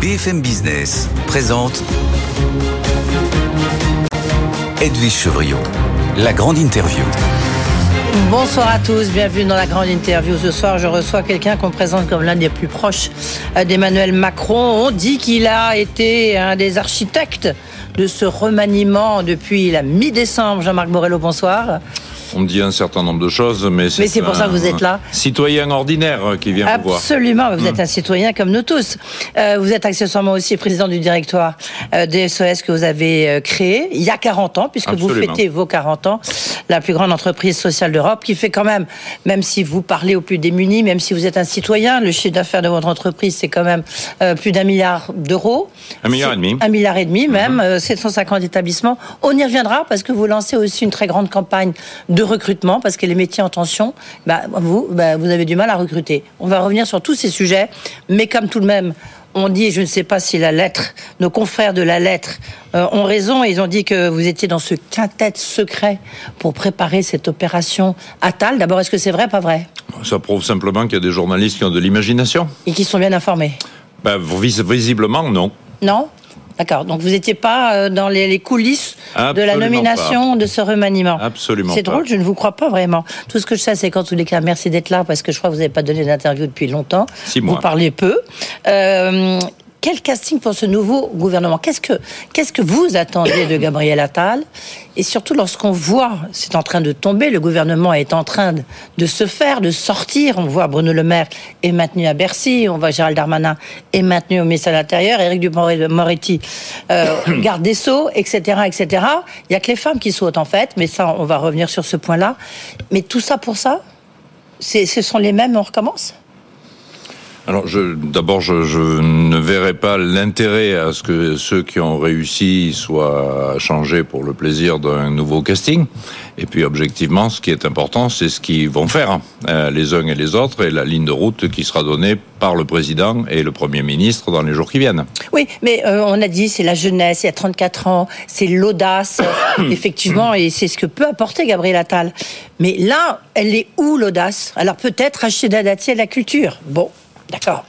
BFM Business présente Edwige Chevriot, la grande interview. Bonsoir à tous, bienvenue dans la grande interview. Ce soir, je reçois quelqu'un qu'on présente comme l'un des plus proches euh, d'Emmanuel Macron. On dit qu'il a été un des architectes de ce remaniement depuis la mi-décembre. Jean-Marc Borrello, bonsoir. On me dit un certain nombre de choses, mais c'est. Mais c'est pour ça que vous êtes là. Citoyen ordinaire qui vient vous voir. Absolument, vous êtes hmm. un citoyen comme nous tous. Euh, vous êtes accessoirement aussi président du directoire euh, des SOS que vous avez euh, créé il y a 40 ans, puisque vous fêtez vos 40 ans, la plus grande entreprise sociale d'Europe, qui fait quand même, même si vous parlez aux plus démunis, même si vous êtes un citoyen, le chiffre d'affaires de votre entreprise, c'est quand même plus d'un milliard d'euros. Un milliard et demi. Un milliard et demi, même, 750 établissements. On y reviendra parce que vous lancez aussi une très grande campagne de de recrutement parce que les métiers en tension, bah, vous, bah, vous avez du mal à recruter. On va revenir sur tous ces sujets, mais comme tout de même, on dit, je ne sais pas si la lettre, nos confrères de la lettre euh, ont raison, ils ont dit que vous étiez dans ce quintet secret pour préparer cette opération Attal. D'abord, est-ce que c'est vrai, pas vrai? Ça prouve simplement qu'il y a des journalistes qui ont de l'imagination. Et qui sont bien informés ben, Visiblement, non. Non? D'accord. Donc vous n'étiez pas euh, dans les, coulisses de la nomination de ce remaniement. Absolument. C'est drôle, je ne vous crois pas vraiment. Tout ce que je sais, c'est qu'en tous les cas, merci d'être là parce que je crois que vous n'avez pas donné d'interview depuis longtemps. Six mois. Vous parlez peu. Euh, quel casting pour ce nouveau gouvernement? Qu'est-ce que qu'est-ce que vous attendez de Gabriel Attal? Et surtout lorsqu'on voit, c'est en train de tomber, le gouvernement est en train de, se faire, de sortir. On voit Bruno Le Maire est maintenu à Bercy, on voit Gérald Darmanin est maintenu au ministère de l'Intérieur, Éric Dupond-Moretti euh, garde des sceaux, etc., etc. Il y a que les femmes qui sautent en fait, mais ça, on va revenir sur ce point-là. Mais tout ça pour ça, ce sont les mêmes. On recommence? Alors, d'abord, je, je, ne verrai pas l'intérêt à ce que ceux qui ont réussi soient changés pour le plaisir d'un nouveau casting. Et puis, objectivement, ce qui est important, c'est ce qu'ils vont faire, hein, euh, les uns et les autres, et la ligne de route qui sera donnée par le président et le premier ministre dans les jours qui viennent. Oui, mais euh, on a dit c'est la jeunesse, il y a 34 ans, c'est l'audace, effectivement, et c'est ce que peut apporter Gabriel Attal. Mais là, elle est où l'audace? Alors peut-être acheter Dati à la culture. Bon, D'accord.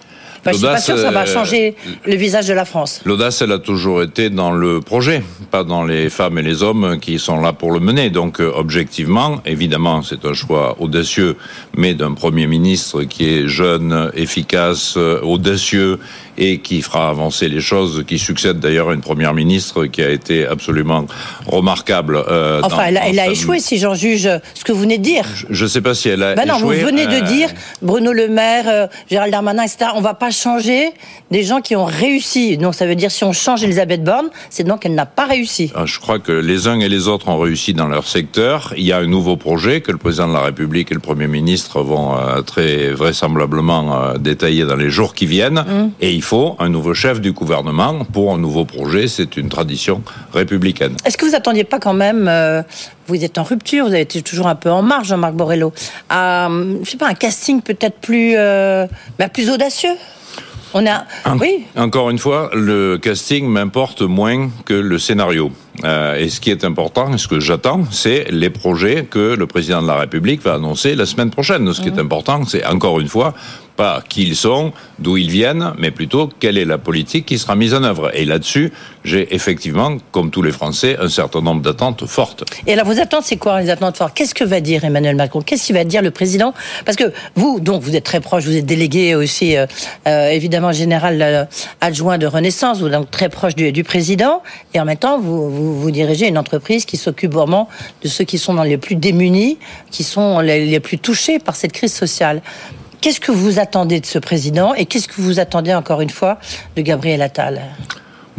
Je suis pas sûr que ça va euh, changer le visage de la France. L'audace, elle a toujours été dans le projet, pas dans les femmes et les hommes qui sont là pour le mener. Donc, euh, objectivement, évidemment, c'est un choix audacieux, mais d'un Premier ministre qui est jeune, efficace, euh, audacieux et qui fera avancer les choses, qui succède d'ailleurs à une première ministre qui a été absolument remarquable. Euh, enfin, elle, a, échoué, si j'en juge ce que vous venez de dire. Je ne sais pas si elle a ben non, vous venez de euh, dire, Bruno Le Maire, euh, Gérald Darmanin, etc., on ne va pas changer des gens qui ont réussi. Donc ça veut dire, si on change Elisabeth Borne, c'est donc qu'elle n'a pas réussi. Ah, je crois que les uns et les autres ont réussi dans leur secteur. Il y a un nouveau projet que le président de la République et le Premier ministre vont très vraisemblablement détailler dans les jours qui viennent. Mmh. Et il faut un nouveau chef du gouvernement pour un nouveau projet. C'est une tradition républicaine. Est-ce que vous attendiez pas quand même, euh, vous êtes en rupture, vous avez été toujours un peu en marge, Jean-Marc Borrello, à, je sais pas, un casting peut-être plus, euh, bah, plus audacieux? On a, oui. Encore une fois, le casting m'importe moins que le scénario. Euh, et ce qui est important, ce que j'attends, c'est les projets que le président de la République va annoncer la semaine prochaine. Ce qui est mmh. important, c'est encore une fois pas qui ils sont, d'où ils viennent, mais plutôt quelle est la politique qui sera mise en œuvre. Et là-dessus, j'ai effectivement, comme tous les Français, un certain nombre d'attentes fortes. Et alors, vos attentes, c'est quoi les attentes fortes? Qu'est-ce que va dire Emmanuel Macron? Qu'est-ce qu'il va dire le président? Parce que vous, donc, vous êtes très proche, vous êtes délégué aussi, euh, euh, évidemment, général euh, adjoint de Renaissance, vous êtes donc très proche du, président, et en même temps, vous, vous, dirigez une entreprise qui s'occupe vraiment de ceux qui sont dans les plus démunis, qui sont les plus touchés par cette crise sociale. Qu'est-ce que vous attendez de ce président et qu'est-ce que vous attendez encore une fois de Gabriel Attal?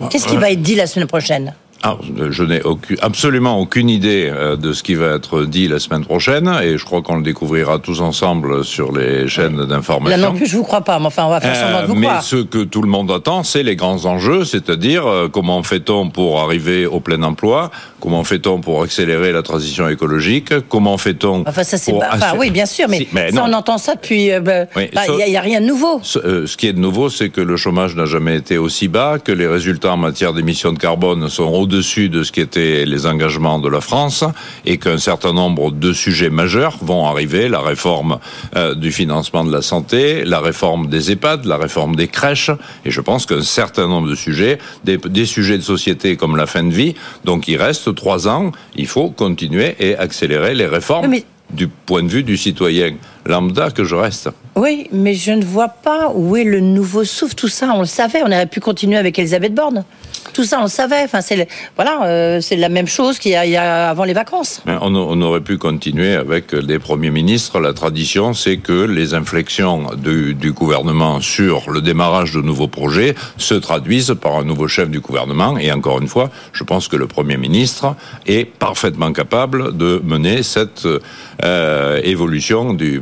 Qu'est-ce qui va être dit la semaine prochaine? Ah, je n'ai absolument aucune idée euh, de ce qui va être dit la semaine prochaine et je crois qu'on le découvrira tous ensemble sur les chaînes d'information. Là non plus, je vous crois pas, mais enfin, on va faire semblant de vous mais ce que tout le monde attend, c'est les grands enjeux, c'est-à-dire euh, comment fait-on pour arriver au plein emploi, comment fait-on pour accélérer la transition écologique, comment fait-on Enfin, ça c'est enfin, oui, bien sûr, mais, ça, on entend ça depuis. Bah, il n'y a, rien de nouveau. Ce, ce qui est de nouveau, c'est que le chômage n'a jamais été aussi bas, que les résultats en matière d'émissions de carbone sont au dessus de ce qui étaient les engagements de la France et qu'un certain nombre de sujets majeurs vont arriver, la réforme euh, du financement de la santé, la réforme des EHPAD, la réforme des crèches, et je pense qu'un certain nombre de sujets, des, sujets de société comme la fin de vie, donc il reste trois ans, il faut continuer et accélérer les réformes. du point de vue du citoyen lambda que je reste. Oui, mais je ne vois pas où est le nouveau souffle. Tout ça, on le savait. On aurait pu continuer avec Elisabeth Borne. Tout ça, on le savait. Enfin, c'est voilà, euh, c'est la même chose qu'il y, a avant les vacances. on, aurait pu continuer avec des premiers ministres. La tradition, c'est que les inflexions du, du, gouvernement sur le démarrage de nouveaux projets se traduisent par un nouveau chef du gouvernement. Et encore une fois, je pense que le premier ministre est parfaitement capable de mener cette euh, évolution du,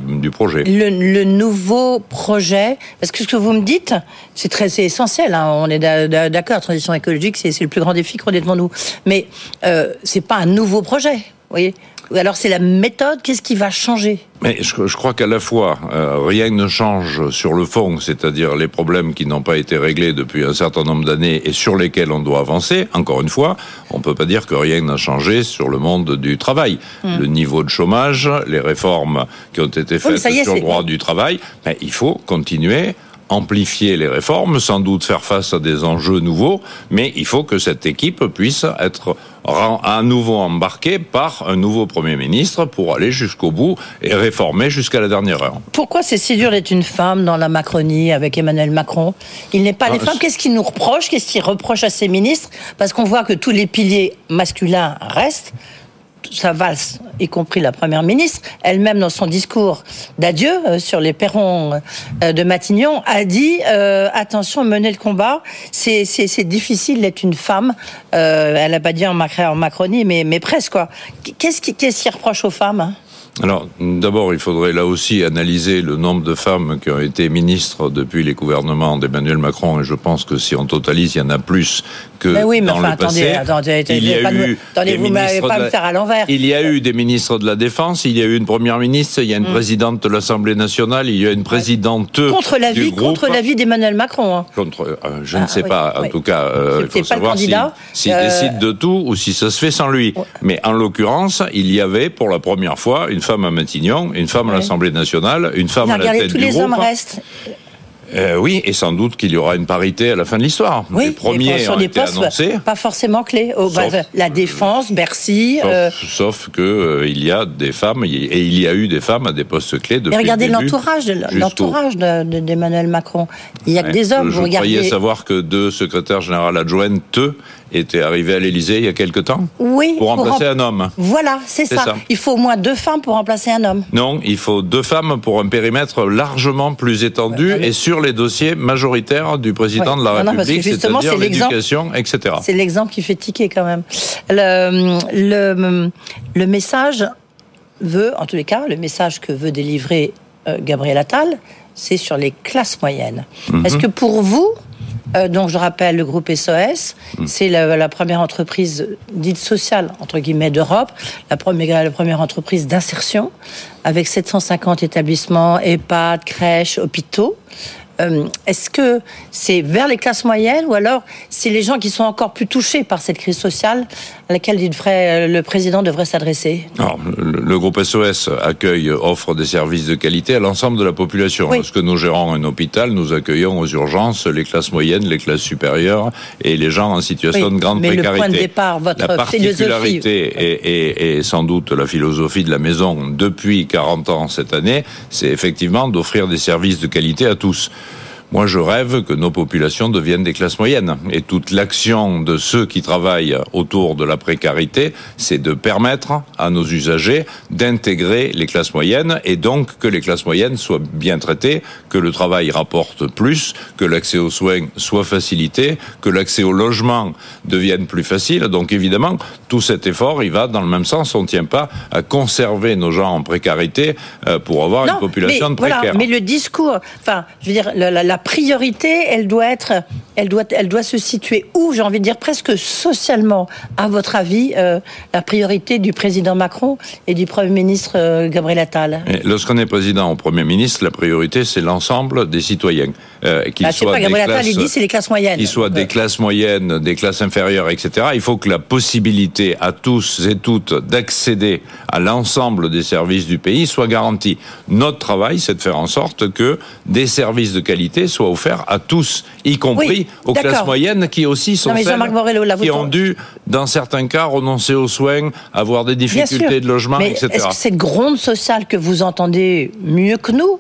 Le, nouveau projet, parce que ce que vous me dites, c'est très essentiel. Hein, on est d'accord, transition écologique c'est le plus grand défi qu'on nous. Mais euh, c'est pas un nouveau projet, voyez alors c'est la méthode, qu'est-ce qui va changer? Mais je, crois qu'à la fois, euh, rien ne change sur le fond, c'est-à-dire les problèmes qui n'ont pas été réglés depuis un certain nombre d'années et sur lesquels on doit avancer. Encore une fois, on ne peut pas dire que rien n'a changé sur le monde du travail. Hmm. Le niveau de chômage, les réformes qui ont été faites sur le droit du travail, mais il faut continuer amplifier les réformes, sans doute faire face à des enjeux nouveaux, mais il faut que cette équipe puisse être à nouveau embarquée par un nouveau Premier ministre pour aller jusqu'au bout et réformer jusqu'à la dernière heure. Pourquoi c'est si dur d'être une femme dans la Macronie avec Emmanuel Macron? Il n'est pas les ah, femmes. Qu'est-ce qu'il nous reproche? Qu'est-ce qu'il reproche à ses ministres? Parce qu'on voit que tous les piliers masculins restent sa valse, y compris la première ministre, elle-même dans son discours d'adieu euh, sur les perrons euh, de Matignon, a dit euh, attention, mener le combat, c'est difficile d'être une femme. elle n'a pas dit en, Macronie, mais, mais presque quoi. Qu'est-ce qui, reproche aux femmes hein? Alors, d'abord, il faudrait là aussi analyser le nombre de femmes qui ont été ministres depuis les gouvernements d'Emmanuel Macron, et je pense que si on totalise, il y en a plus que mais oui, mais dans enfin, le passé. Attendez, attendez, il y a eu attendez, vous m'avez pas me faire à l'envers. Il y a eu des ministres de la Défense, il y a eu une première ministre, il y a une mm. présidente de l'Assemblée nationale, il y a une présidente contre la vie, contre l'avis d'Emmanuel Macron. Hein. Contre, euh, je ne ah, sais pas. En tout cas, euh, il faut savoir s'il si, euh... décide de tout ou si ça se fait sans lui. Mais en l'occurrence, il y avait pour la première fois une femme à Matignon, une femme à l'Assemblée nationale, une femme à la tête tous les hommes restent. Euh, oui, et sans doute qu'il y aura une parité à la fin de l'histoire. Oui, les premiers sur des postes pas forcément clés. Oh, bah, la défense, Bercy. Sauf, euh... que euh, il y a des femmes et il y a eu des femmes à des postes clés depuis. Mais regardez l'entourage, l'entourage d'Emmanuel Macron. Il y a que des hommes. Je vous croyais savoir que deux secrétaires généraux adjointes était arrivé à l'Élysée il y a quelque temps Oui. Pour remplacer un homme. Voilà, c'est ça. Il faut au moins deux femmes pour remplacer un homme. Non, il faut deux femmes pour un périmètre largement plus étendu et sur les dossiers majoritaires du président de la République, c'est-à-dire l'éducation, etc. C'est l'exemple qui fait tiquer quand même. Le, le, le, message veut, en tous les cas, le message que veut délivrer euh, Gabriel Attal, c'est sur les classes moyennes. Mhm. Est-ce que pour vous, euh, donc, je rappelle, le groupe SOS, hmm. c'est la, première entreprise dite sociale, entre guillemets, d'Europe, la première, la première entreprise d'insertion, avec 750 établissements, EHPAD, crèches, hôpitaux. Euh, est-ce que c'est vers les classes moyennes ou alors c'est les gens qui sont encore plus touchés par cette crise sociale à laquelle euh, le président devrait s'adresser le, groupe SOS accueille, offre des services de qualité à l'ensemble de la population. Lorsque nous gérons un hôpital, nous accueillons aux urgences les classes moyennes, les classes supérieures et les gens en situation de grande mais précarité. Le point de départ, votre la particularité et, sans doute la philosophie de la maison depuis 40 ans cette année, c'est effectivement d'offrir des services de qualité à tous. Moi, je rêve que nos populations deviennent des classes moyennes. Et toute l'action de ceux qui travaillent autour de la précarité, c'est de permettre à nos usagers d'intégrer les classes moyennes et donc que les classes moyennes soient bien traitées, que le travail rapporte plus, que l'accès aux soins soit facilité, que l'accès au logement devienne plus facile. Donc évidemment, tout cet effort, il va dans le même sens. On ne tient pas à conserver nos gens en précarité euh, pour avoir une population de précaires. mais le discours, enfin, je veux dire, la, la priorité, elle doit être, elle doit, elle doit se situer où J'ai envie de dire presque socialement. À votre avis, euh, la priorité du président Macron et du Premier ministre euh, Gabriel Attal? Lorsqu'on est président ou Premier ministre, la priorité, c'est l'ensemble des citoyens. Euh, qu'ils bah, soient pas, Gabriel Attal, il dit c'est les classes moyennes. Qu'ils soient des classes moyennes, des classes inférieures, etc. Il faut que la possibilité à tous et toutes d'accéder à l'ensemble des services du pays soit garantie. Notre travail, c'est de faire en sorte que des services de qualité soit offert à tous, y compris aux classes moyennes qui aussi sont celles qui ont dû, dans certains cas, renoncer aux soins, avoir des difficultés de logement, mais etc. Est-ce que cette gronde sociale que vous entendez mieux que nous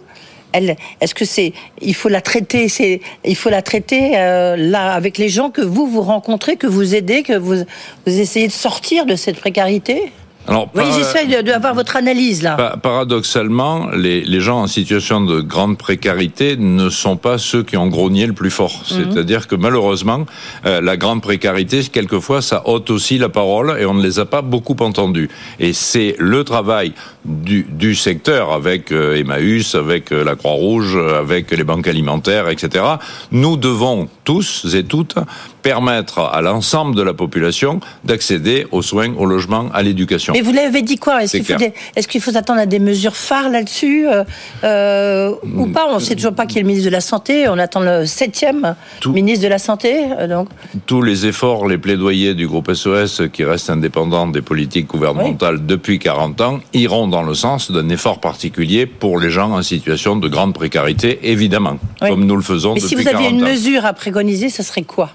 est-ce que c'est, il faut la traiter, c'est, il faut la traiter euh, là avec les gens que vous vous rencontrez, que vous aidez, que vous vous essayez de sortir de cette précarité? Alors, oui, j'essaie d'avoir votre analyse là. Paradoxalement, les, les, gens en situation de grande précarité ne sont pas ceux qui ont grogné le plus fort. Mhm. C'est-à-dire que malheureusement, euh, la grande précarité, quelquefois, ça ôte aussi la parole et on ne les a pas beaucoup entendus. Et c'est le travail du, du secteur avec euh, Emmaüs, avec euh, la Croix-Rouge, avec les banques alimentaires, etc. Nous devons tous et toutes permettre à l'ensemble de la population d'accéder aux soins, au logement, à l'éducation. Mais vous l'avez dit quoi Est-ce qu'il faut, s'attendre à des mesures phares là-dessus euh, euh, ou pas? On ne sait toujours pas qui est le ministre de la Santé. On attend le septième ministre de la Santé. Euh, donc. Tous les efforts, les plaidoyers du groupe SOS, qui reste indépendant des politiques gouvernementales depuis 40 ans, iront dans le sens d'un effort particulier pour les gens en situation de grande précarité, évidemment, comme nous le faisons Mais depuis 40 ans. si vous aviez une mesure à préconiser, ce serait quoi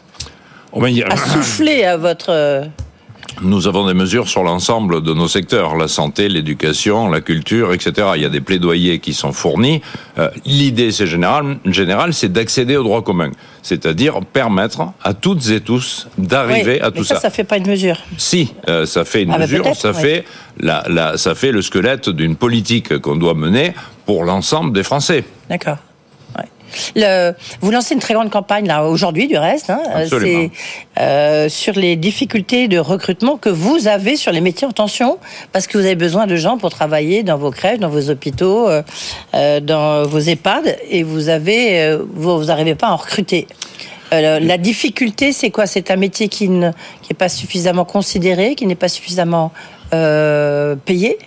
oh, À souffler à votre nous avons des mesures sur l'ensemble de nos secteurs, la santé, l'éducation, la culture, etc. Il y a des plaidoyers qui sont fournis. Euh, l'idée, c'est général, général, c'est d'accéder au droit commun, c'est-à-dire permettre à toutes et tous d'arriver à tout ça. Ça, ça fait pas une mesure. Si, euh, ça fait une ah, bah, mesure. ça fait la, la, ça fait le squelette d'une politique qu'on doit mener pour l'ensemble des Français. D'accord. Le, vous lancez une très grande campagne là aujourd'hui, du reste. Hein, c'est euh, sur les difficultés de recrutement que vous avez sur les métiers en tension, parce que vous avez besoin de gens pour travailler dans vos crèches, dans vos hôpitaux, euh, euh dans vos EHPAD, et vous avez, euh, vous n'arrivez pas à en recruter. Euh, la difficulté, c'est quoi? C'est un métier qui n'est pas suffisamment considéré, qui n'est pas suffisamment payé?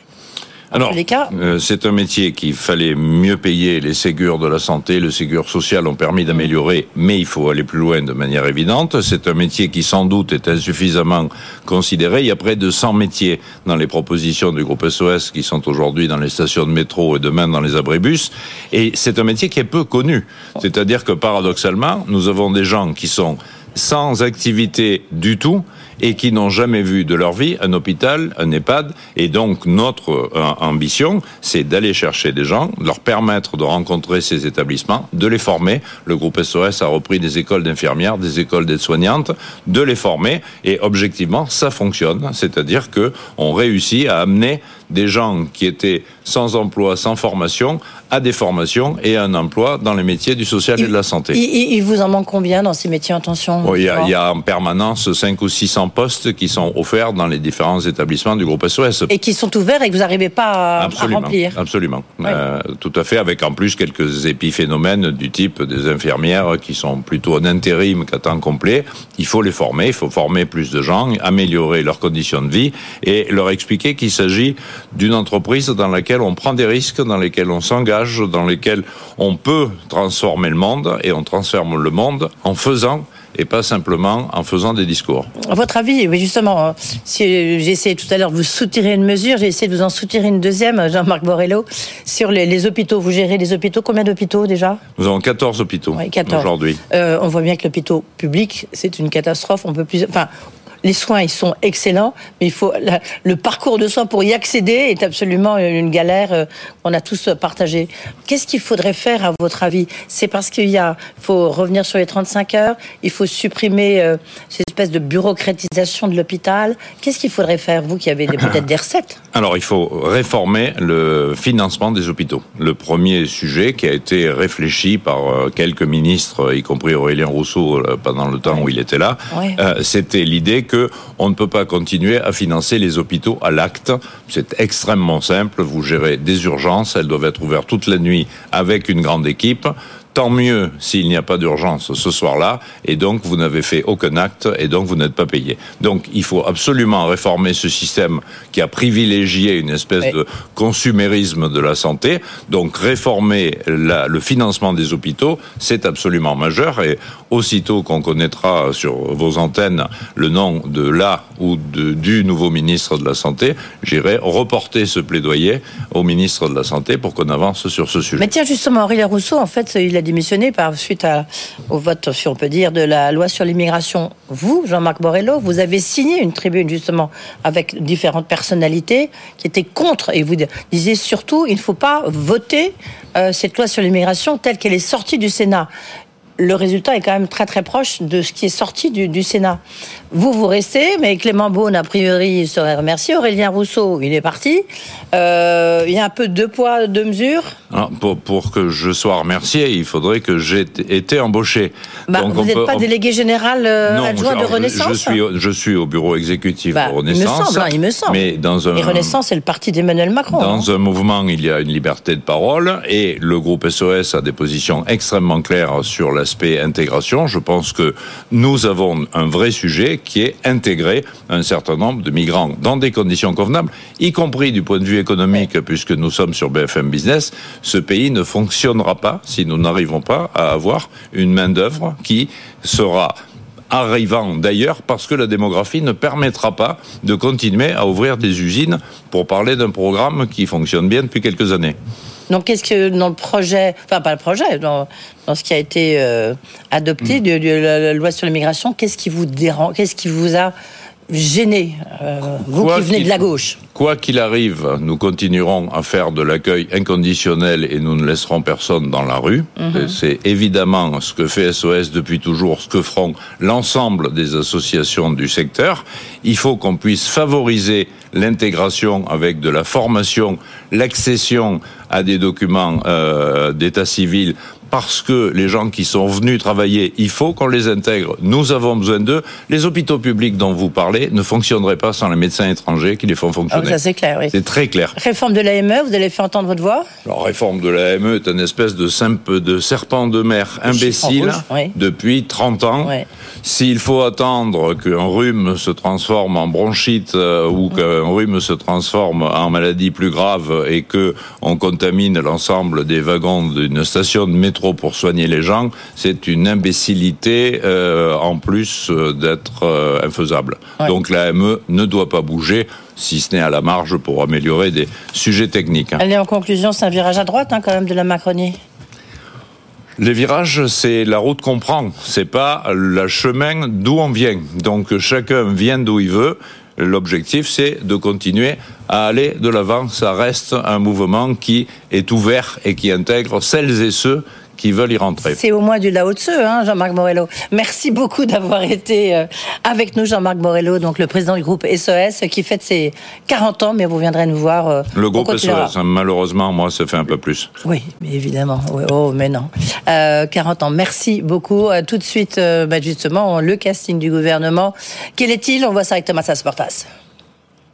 Alors, euh, c'est un métier qu'il fallait mieux payer. Les ségures de la santé, le ségur social ont permis d'améliorer, mais il faut aller plus loin de manière évidente. C'est un métier qui sans doute est insuffisamment considéré. Il y a près de 100 métiers dans les propositions du groupe SOS qui sont aujourd'hui dans les stations de métro et demain dans les abribus. Et c'est un métier qui est peu connu. C'est-à-dire que paradoxalement, nous avons des gens qui sont sans activité du tout et qui n'ont jamais vu de leur vie un hôpital, un EHPAD. Et donc notre euh, ambition, c'est d'aller chercher des gens, de leur permettre de rencontrer ces établissements, de les former. Le groupe SOS a repris des écoles d'infirmières, des écoles d'aides-soignantes, de les former. Et objectivement, ça fonctionne. C'est-à-dire que on réussit à amener des gens qui étaient sans emploi, sans formation, à des formations et à un emploi dans les métiers du social et de la santé. Il, vous en manque combien dans ces métiers en tension il, y a, il, y a, en permanence 5 ou 600 postes qui sont offerts dans les différents établissements du groupe SOS. Et qui sont ouverts et que vous n'arrivez pas à, remplir Absolument. Euh, tout à fait, avec en plus quelques épiphénomènes du type des infirmières qui sont plutôt en intérim qu'à temps complet. Il faut les former, il faut former plus de gens, améliorer leurs conditions de vie et leur expliquer qu'il s'agit d'une entreprise dans laquelle on prend des risques, dans lesquels on s'engage, dans lesquels on peut transformer le monde et on transforme le monde en faisant et pas simplement en faisant des discours. À votre avis, oui, justement, hein, si j'ai essayé tout à l'heure de vous soutirer une mesure, j'ai essayé de vous en soutirer une deuxième, Jean-Marc Borrello, sur les, hôpitaux. Vous gérez les hôpitaux, combien d'hôpitaux déjà? Nous avons 14 hôpitaux aujourd'hui. Euh, on voit bien que l'hôpital public, c'est une catastrophe. On peut plus, enfin, les soins, ils sont excellents, mais il faut le parcours de soins pour y accéder est absolument une galère. Euh, on a tous partagé. Qu'est-ce qu'il faudrait faire à votre avis? C'est parce qu'il y a, faut revenir sur les 35 heures, il faut supprimer euh, cette espèce de bureaucratisation de l'hôpital. Qu'est-ce qu'il faudrait faire, vous qui avez peut-être des recettes? Alors, il faut réformer le financement des hôpitaux. Le premier sujet qui a été réfléchi par euh, quelques ministres, y compris Aurélien Rousseau, pendant le temps où il était là, c'était l'idée que on ne peut pas continuer à financer les hôpitaux à l'acte. C'est extrêmement simple. Vous gérez des urgences, elles doivent être ouvertes toute la nuit avec une grande équipe tant mieux s'il n'y a pas d'urgence ce soir-là, et donc vous n'avez fait aucun acte, et donc vous n'êtes pas payé. Donc il faut absolument réformer ce système qui a privilégié une espèce de consumérisme de la santé. Donc réformer le financement des hôpitaux, c'est absolument majeur, et aussitôt qu'on connaîtra sur vos antennes le nom de la ou de, du nouveau ministre de la Santé, j'irai reporter ce plaidoyer au ministre de la Santé pour qu'on avance sur ce sujet. Mais tiens, justement, Henri Rousseau, en fait, il a démissionné par suite au vote, si on peut dire, de la loi sur l'immigration. Vous, Jean-Marc Borrello, vous avez signé une tribune justement avec différentes personnalités qui étaient contre, et vous disiez surtout, il ne faut pas voter euh, cette loi sur l'immigration telle qu'elle est sortie du Sénat le résultat est quand même très très proche de ce qui est sorti du, Sénat. Vous, vous restez, mais Clément Beaune, a priori, serait remercié. Aurélien Rousseau, il est parti. Euh, il y a un peu deux poids, deux mesures. pour, que je sois remercié, il faudrait que j'ai été embauché. Bah, vous n'êtes pas délégué général euh, adjoint de Renaissance je, suis, je suis au bureau exécutif de Renaissance. Il me semble, hein, il me semble. Mais dans un, et Renaissance, c'est le parti d'Emmanuel Macron. Dans hein. un mouvement, il y a une liberté de parole et le groupe SOS a des positions extrêmement claires sur la l'aspect intégration, je pense que nous avons un vrai sujet qui est intégrer un certain nombre de migrants dans des conditions convenables, y compris du point de vue économique, puisque nous sommes sur BFM Business. Ce pays ne fonctionnera pas si nous n'arrivons pas à avoir une main-d'œuvre qui sera arrivant d'ailleurs parce que la démographie ne permettra pas de continuer à ouvrir des usines pour parler d'un programme qui fonctionne bien depuis quelques années. Donc, qu'est-ce que dans le projet, enfin pas le projet, dans, dans ce qui a été euh, adopté mm. de, la loi sur l'immigration, qu'est-ce qui vous dérange, qu'est-ce qui vous a gêné, euh, vous qui venez de la gauche Quoi qu'il arrive, nous continuerons à faire de l'accueil inconditionnel et nous ne laisserons personne dans la rue. Mhm. C'est évidemment ce que fait SOS depuis toujours, ce que feront l'ensemble des associations du secteur. Il faut qu'on puisse favoriser l'intégration avec de la formation, l'accession à des documents euh, d'état civil parce que les gens qui sont venus travailler, il faut qu'on les intègre. Nous avons besoin d'eux. Les hôpitaux publics dont vous parlez ne fonctionneraient pas sans les médecins étrangers qui les font fonctionner. Ah, ça c'est clair, oui. C'est très clair. Réforme de l'AME, vous allez faire entendre votre voix? La réforme de l'AME est une espèce de simple de serpent de mer imbécile depuis 30 ans. S'il faut attendre qu'un rhume se transforme en bronchite euh, ou qu'un rhume se transforme en maladie plus grave et que on contamine l'ensemble des wagons d'une station de métro pour soigner les gens, c'est une imbécilité euh, en plus euh, d'être euh, infaisable. Donc l'AME ne doit pas bouger si ce n'est à la marge pour améliorer des sujets techniques. Allez, en conclusion, c'est un virage à droite hein, quand même de la Macronie les virages, c'est la route qu'on prend, c'est pas le chemin d'où on vient. Donc chacun vient d'où il veut. L'objectif, c'est de continuer à aller de l'avant. Ça reste un mouvement qui est ouvert et qui intègre celles et ceux qui veulent y rentrer. C'est au moins du Lao Tse, hein, Jean-Marc Morello. Merci beaucoup d'avoir été euh, avec nous, Jean-Marc Morello, donc le président du groupe SOS, qui fête ses 40 ans, mais vous viendrez nous voir. Euh, le groupe SOS, hein, malheureusement, moi, ça fait un peu plus. Oui, mais évidemment. Oh, mais non. 40 euh, ans, merci beaucoup. tout de suite, bah, justement, le casting du gouvernement. Quel est-il? On voit ça avec Thomas Asportas.